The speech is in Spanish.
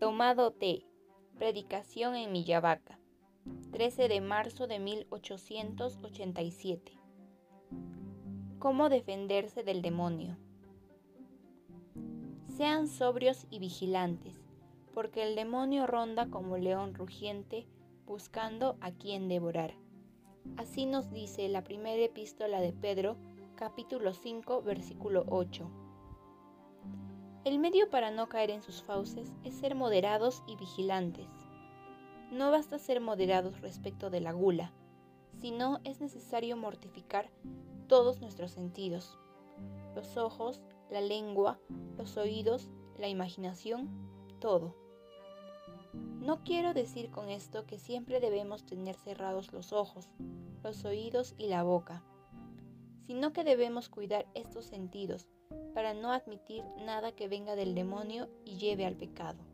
Tomado T. Predicación en Millavaca. 13 de marzo de 1887. ¿Cómo defenderse del demonio? Sean sobrios y vigilantes, porque el demonio ronda como león rugiente buscando a quien devorar. Así nos dice la primera epístola de Pedro, capítulo 5, versículo 8. El medio para no caer en sus fauces es ser moderados y vigilantes. No basta ser moderados respecto de la gula, sino es necesario mortificar todos nuestros sentidos, los ojos, la lengua, los oídos, la imaginación, todo. No quiero decir con esto que siempre debemos tener cerrados los ojos, los oídos y la boca, sino que debemos cuidar estos sentidos para no admitir nada que venga del demonio y lleve al pecado.